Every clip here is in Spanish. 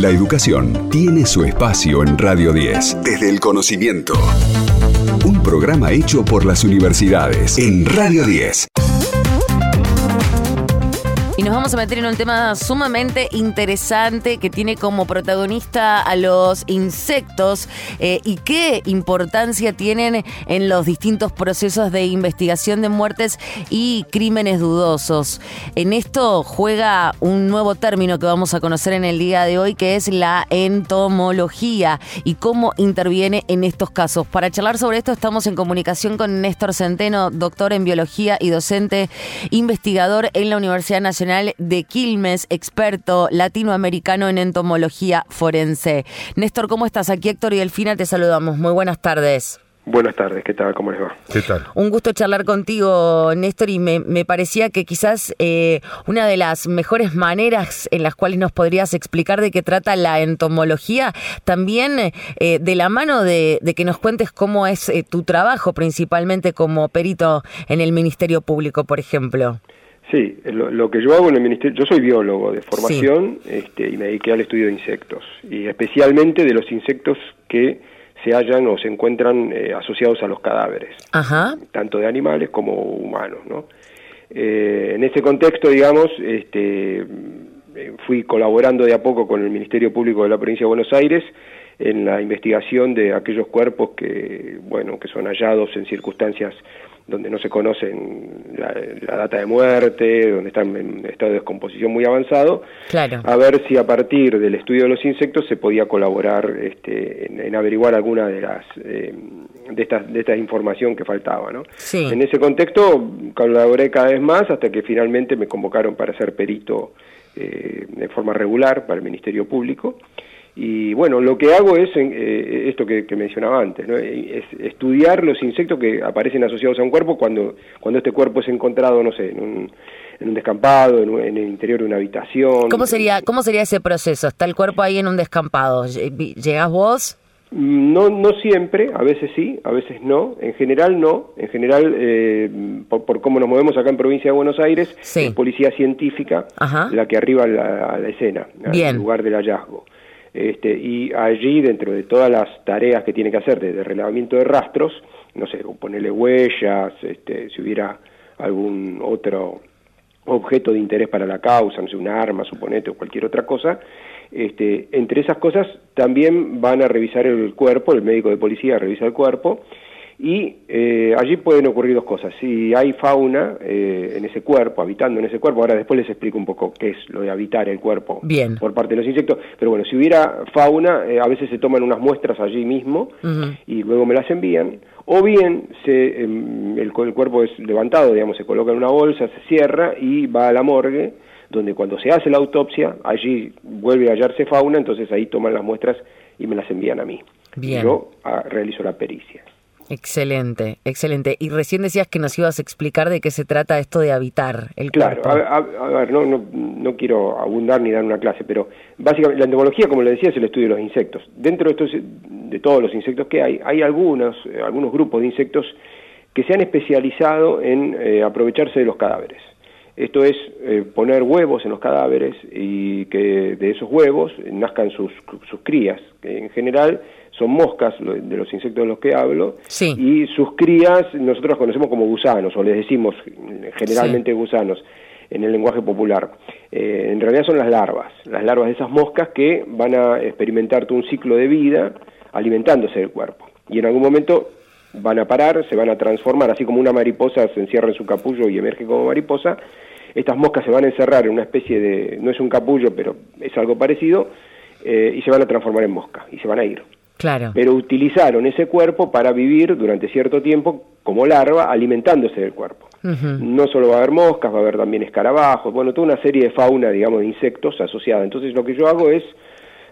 La educación tiene su espacio en Radio 10. Desde el conocimiento. Un programa hecho por las universidades en Radio 10. Y nos vamos a meter en un tema sumamente interesante que tiene como protagonista a los insectos eh, y qué importancia tienen en los distintos procesos de investigación de muertes y crímenes dudosos. En esto juega un nuevo término que vamos a conocer en el día de hoy que es la entomología y cómo interviene en estos casos. Para charlar sobre esto estamos en comunicación con Néstor Centeno, doctor en biología y docente investigador en la Universidad Nacional de Quilmes, experto latinoamericano en entomología forense. Néstor, ¿cómo estás? Aquí Héctor y Delfina te saludamos. Muy buenas tardes. Buenas tardes, ¿qué tal? ¿Cómo les va? ¿Qué tal? Un gusto charlar contigo, Néstor, y me, parecía que quizás eh, una de las mejores maneras en las cuales nos podrías explicar de qué trata la entomología, también eh, de la mano de, que nos cuentes cómo es eh, tu trabajo, principalmente como perito en el Ministerio Público, por ejemplo. Sí, lo, que yo hago en el ministerio, yo soy biólogo de formación este, y me dediqué al estudio de insectos, y especialmente de los insectos que se hallan o se encuentran eh, asociados a los cadáveres, tanto de animales como humanos. ¿no? Eh, en ese contexto, digamos, este, fui colaborando de a poco con el Ministerio Público de la Provincia de Buenos Aires en la investigación de aquellos cuerpos que, bueno, que son hallados en circunstancias donde no se conocen la, data de muerte, donde están en estado de descomposición muy avanzado, claro. a ver si a partir del estudio de los insectos se podía colaborar este, en, averiguar alguna de las eh, de esta de esta información que faltaba, ¿no? En ese contexto colaboré cada vez más hasta que finalmente me convocaron para ser perito eh, de forma regular para el Ministerio Público. Y bueno, lo que hago es eh, esto que, mencionaba antes, ¿no? es estudiar los insectos que aparecen asociados a un cuerpo cuando, cuando este cuerpo es encontrado, no sé, en un, en un descampado, en, el interior de una habitación. ¿Cómo sería, ¿Cómo sería ese proceso? ¿Está el cuerpo ahí en un descampado? ¿Llegás vos? No, no siempre, a veces sí, a veces no. En general no. En general, eh, por, cómo nos movemos acá en provincia de Buenos Aires, es policía científica la que arriba a la, escena, al lugar del hallazgo. Este, y allí, dentro de todas las tareas que tiene que hacer desde relevamiento de rastros, no sé, ponerle huellas, este, si hubiera algún otro objeto de interés para la causa, no sé, un arma, suponete, o cualquier otra cosa, este, entre esas cosas también van a revisar el cuerpo, el médico de policía revisa el cuerpo, y eh, allí pueden ocurrir dos cosas. Si hay fauna eh, en ese cuerpo, habitando en ese cuerpo, ahora después les explico un poco qué es lo de habitar el cuerpo por parte de los insectos, pero bueno, si hubiera fauna, eh, a veces se toman unas muestras allí mismo y luego me las envían, o bien se, em, el, el, cuerpo es levantado, digamos, se coloca en una bolsa, se cierra y va a la morgue, donde cuando se hace la autopsia, allí vuelve a hallarse fauna, entonces ahí toman las muestras y me las envían a mí. Bien. Yo ah, realizo la pericia. Excelente, excelente. Y recién decías que nos ibas a explicar de qué se trata esto de habitar el cuerpo. Claro, a, ver, no, no, no, quiero abundar ni dar una clase, pero básicamente la entomología, como le decía, es el estudio de los insectos. Dentro de, estos, de todos los insectos que hay, hay algunos, eh, algunos grupos de insectos que se han especializado en eh, aprovecharse de los cadáveres. Esto es eh, poner huevos en los cadáveres y que de esos huevos nazcan sus, sus crías, que en general son moscas de los insectos de los que hablo, y sus crías nosotros conocemos como gusanos, o les decimos generalmente gusanos en el lenguaje popular. Eh, en realidad son las larvas, las larvas de esas moscas que van a experimentar todo un ciclo de vida alimentándose del cuerpo. Y en algún momento van a parar, se van a transformar, así como una mariposa se encierra en su capullo y emerge como mariposa, estas moscas se van a encerrar en una especie de, no es un capullo, pero es algo parecido, eh, y se van a transformar en mosca, y se van a ir. Pero utilizaron ese cuerpo para vivir durante cierto tiempo como larva alimentándose del cuerpo. No solo va a haber moscas, va a haber también escarabajos, bueno, toda una serie de fauna, digamos, de insectos asociada. Entonces lo que yo hago es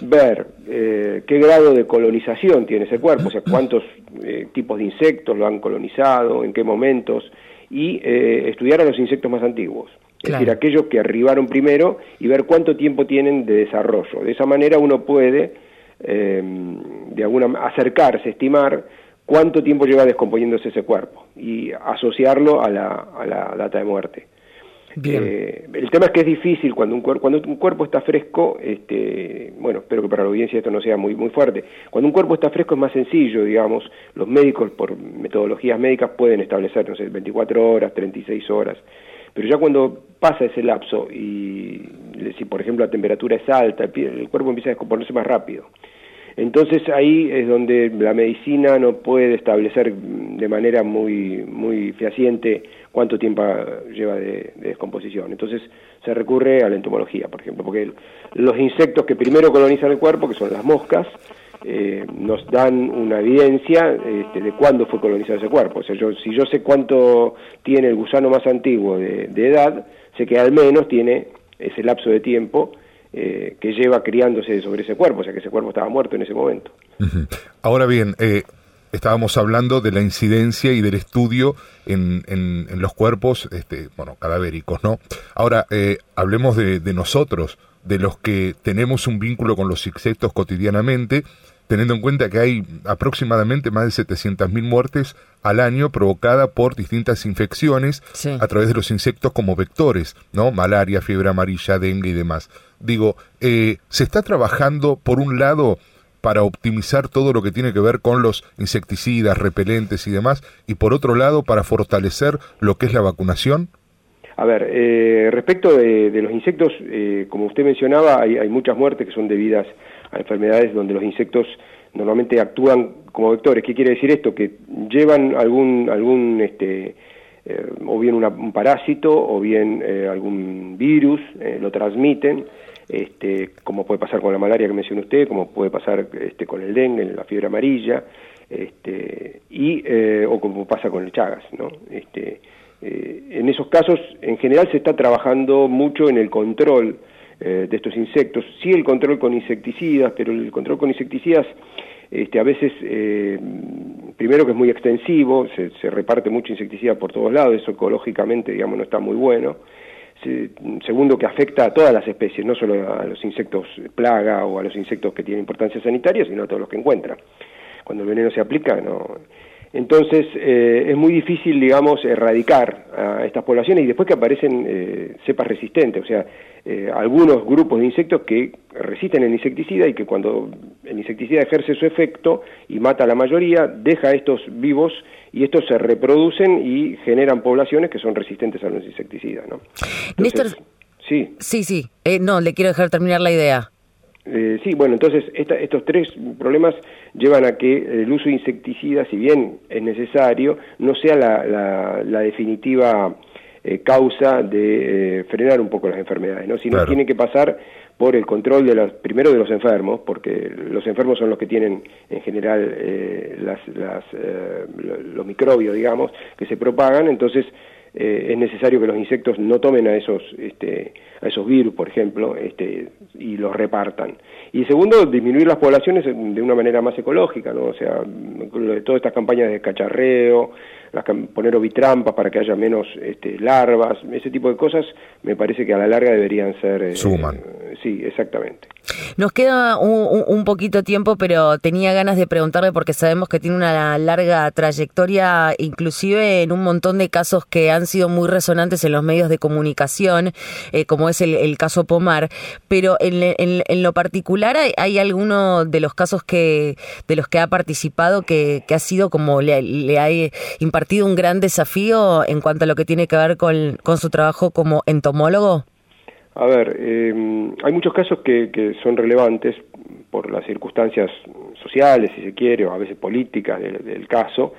ver eh, qué grado de colonización tiene ese cuerpo, o sea, cuántos eh, tipos de insectos lo han colonizado, en qué momentos, y eh, estudiar a los insectos más antiguos. Es decir, aquellos que arribaron primero y ver cuánto tiempo tienen de desarrollo. De esa manera uno puede eh, de alguna acercarse, estimar cuánto tiempo lleva descomponiéndose ese cuerpo y asociarlo a la, a la data de muerte. Eh, el tema es que es difícil cuando un, cuando un cuerpo está fresco, este, bueno, espero que para la audiencia esto no sea muy, muy fuerte, cuando un cuerpo está fresco es más sencillo, digamos, los médicos por metodologías médicas pueden establecer, no sé, 24 horas, 36 horas, pero ya cuando pasa ese lapso y si por ejemplo la temperatura es alta, el cuerpo empieza a descomponerse más rápido. Entonces ahí es donde la medicina no puede establecer de manera muy, muy fehaciente cuánto tiempo lleva de, descomposición. Entonces se recurre a la entomología, por ejemplo, porque los insectos que primero colonizan el cuerpo, que son las moscas, eh, nos dan una evidencia este, de cuándo fue colonizado ese cuerpo. O sea, yo, si yo sé cuánto tiene el gusano más antiguo de edad, sé que al menos tiene ese lapso de tiempo eh, que lleva criándose sobre ese cuerpo, o sea que ese cuerpo estaba muerto en ese momento. Ahora bien, eh, estábamos hablando de la incidencia y del estudio en, en, los cuerpos, este, bueno, cadavéricos, ¿no? Ahora, eh, hablemos de, de nosotros, de los que tenemos un vínculo con los insectos cotidianamente, teniendo en cuenta que hay aproximadamente más de 700.000 muertes al año provocada por distintas infecciones a través de los insectos como vectores, ¿no? Malaria, fiebre amarilla, dengue y demás. Digo, eh, se está trabajando por un lado para optimizar todo lo que tiene que ver con los insecticidas, repelentes y demás, y por otro lado para fortalecer lo que es la vacunación? A ver, eh, respecto de, los insectos, eh, como usted mencionaba, hay, hay, muchas muertes que son debidas a enfermedades donde los insectos normalmente actúan como vectores. ¿Qué quiere decir esto? Que llevan algún, algún este, eh, o bien un parásito o bien eh, algún virus, eh, lo transmiten, este, como puede pasar con la malaria que mencionó usted, como puede pasar este, con el dengue, la fiebre amarilla, este, y, o como pasa con el Chagas. ¿no? Este, en esos casos, en general, se está trabajando mucho en el control de estos insectos, sí el control con insecticidas, pero el control con insecticidas este, a veces, eh, primero que es muy extensivo, se, reparte mucho insecticida por todos lados, eso ecológicamente, digamos, no está muy bueno. segundo, que afecta a todas las especies, no solo a los insectos plaga o a los insectos que tienen importancia sanitaria, sino a todos los que encuentran. Cuando el veneno se aplica, no, entonces eh, es muy difícil, digamos, erradicar a estas poblaciones y después que aparecen eh, cepas resistentes, o sea, eh, algunos grupos de insectos que resisten el insecticida y que cuando el insecticida ejerce su efecto y mata a la mayoría, deja a estos vivos y estos se reproducen y generan poblaciones que son resistentes a los insecticidas, ¿no? Néstor, sí. Sí, sí. no, le quiero dejar terminar la idea. Eh, sí, bueno, entonces estos tres problemas llevan a que el uso de insecticidas, si bien es necesario, no sea la, definitiva eh, causa de eh, frenar un poco las enfermedades, ¿no? sino tiene que pasar por el control de los, primero de los enfermos, porque los enfermos son los que tienen en general las, los microbios, digamos, que se propagan, entonces eh, es necesario que los insectos no tomen a esos, este, a esos virus, por ejemplo, este, y los repartan. Y segundo, disminuir las poblaciones de una manera más ecológica, ¿no? O sea, todas estas campañas de cacharreo, las, poner ovitrampas para que haya menos este, larvas, ese tipo de cosas, me parece que a la larga deberían ser... Eh, Suman. Sí, exactamente. Nos queda un, poquito tiempo, pero tenía ganas de preguntarle porque sabemos que tiene una larga trayectoria, inclusive en un montón de casos que han sido muy resonantes en los medios de comunicación, eh, como es el, caso Pomar, pero en, lo particular hay, alguno de los casos que de los que ha participado que, ha sido como le, le ha impartido un gran desafío en cuanto a lo que tiene que ver con su trabajo como entomólogo. A ver, em, hay muchos casos que, que, son relevantes por las circunstancias sociales, si se quiere, o a veces políticas del, caso,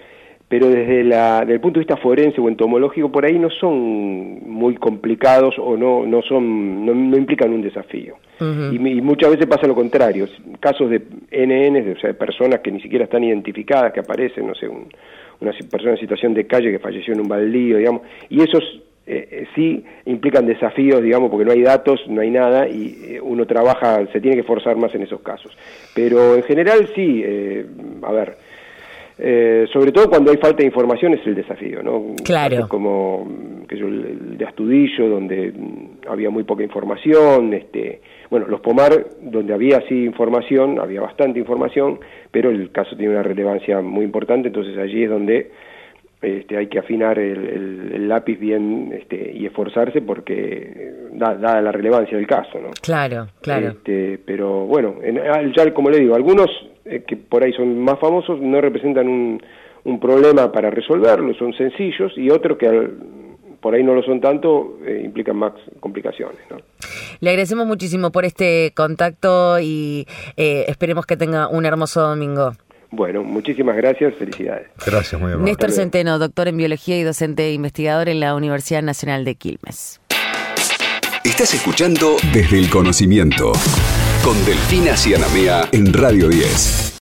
pero desde, la, el punto de vista forense o entomológico, por ahí no son muy complicados o no, no, son, no, implican un desafío. y, muchas veces pasa lo contrario, casos de NN, o sea, de personas que ni siquiera están identificadas, que aparecen, no sé, una persona en situación de calle que falleció en un baldío, digamos, y esos eh, eh, sí implican desafíos, digamos, porque no hay datos, no hay nada y eh, uno trabaja, se tiene que forzar más en esos casos. Pero en general sí, a ver, sobre todo cuando hay falta de información es el desafío, ¿no? Claro. como que yo, el de Astudillo, donde había muy poca información, este, bueno, los Pomar, donde había sí información, había bastante información, pero el caso tiene una relevancia muy importante, entonces allí es donde este, hay que afinar el, lápiz bien este, y esforzarse porque da, la relevancia del caso, ¿no? Claro, claro. Este, pero bueno, ya como le digo, algunos eh, que por ahí son más famosos no representan un, un problema para resolverlo, son sencillos, y otros que por ahí no lo son tanto, eh, implican más complicaciones. ¿no? Le agradecemos muchísimo por este contacto y eh, esperemos que tenga un hermoso domingo. Bueno, muchísimas gracias, felicidades. Gracias, muy amable. Néstor Centeno, doctor en biología y docente investigador en la Universidad Nacional de Quilmes. Estás escuchando Desde el Conocimiento con Delfina Cianamea en Radio 10.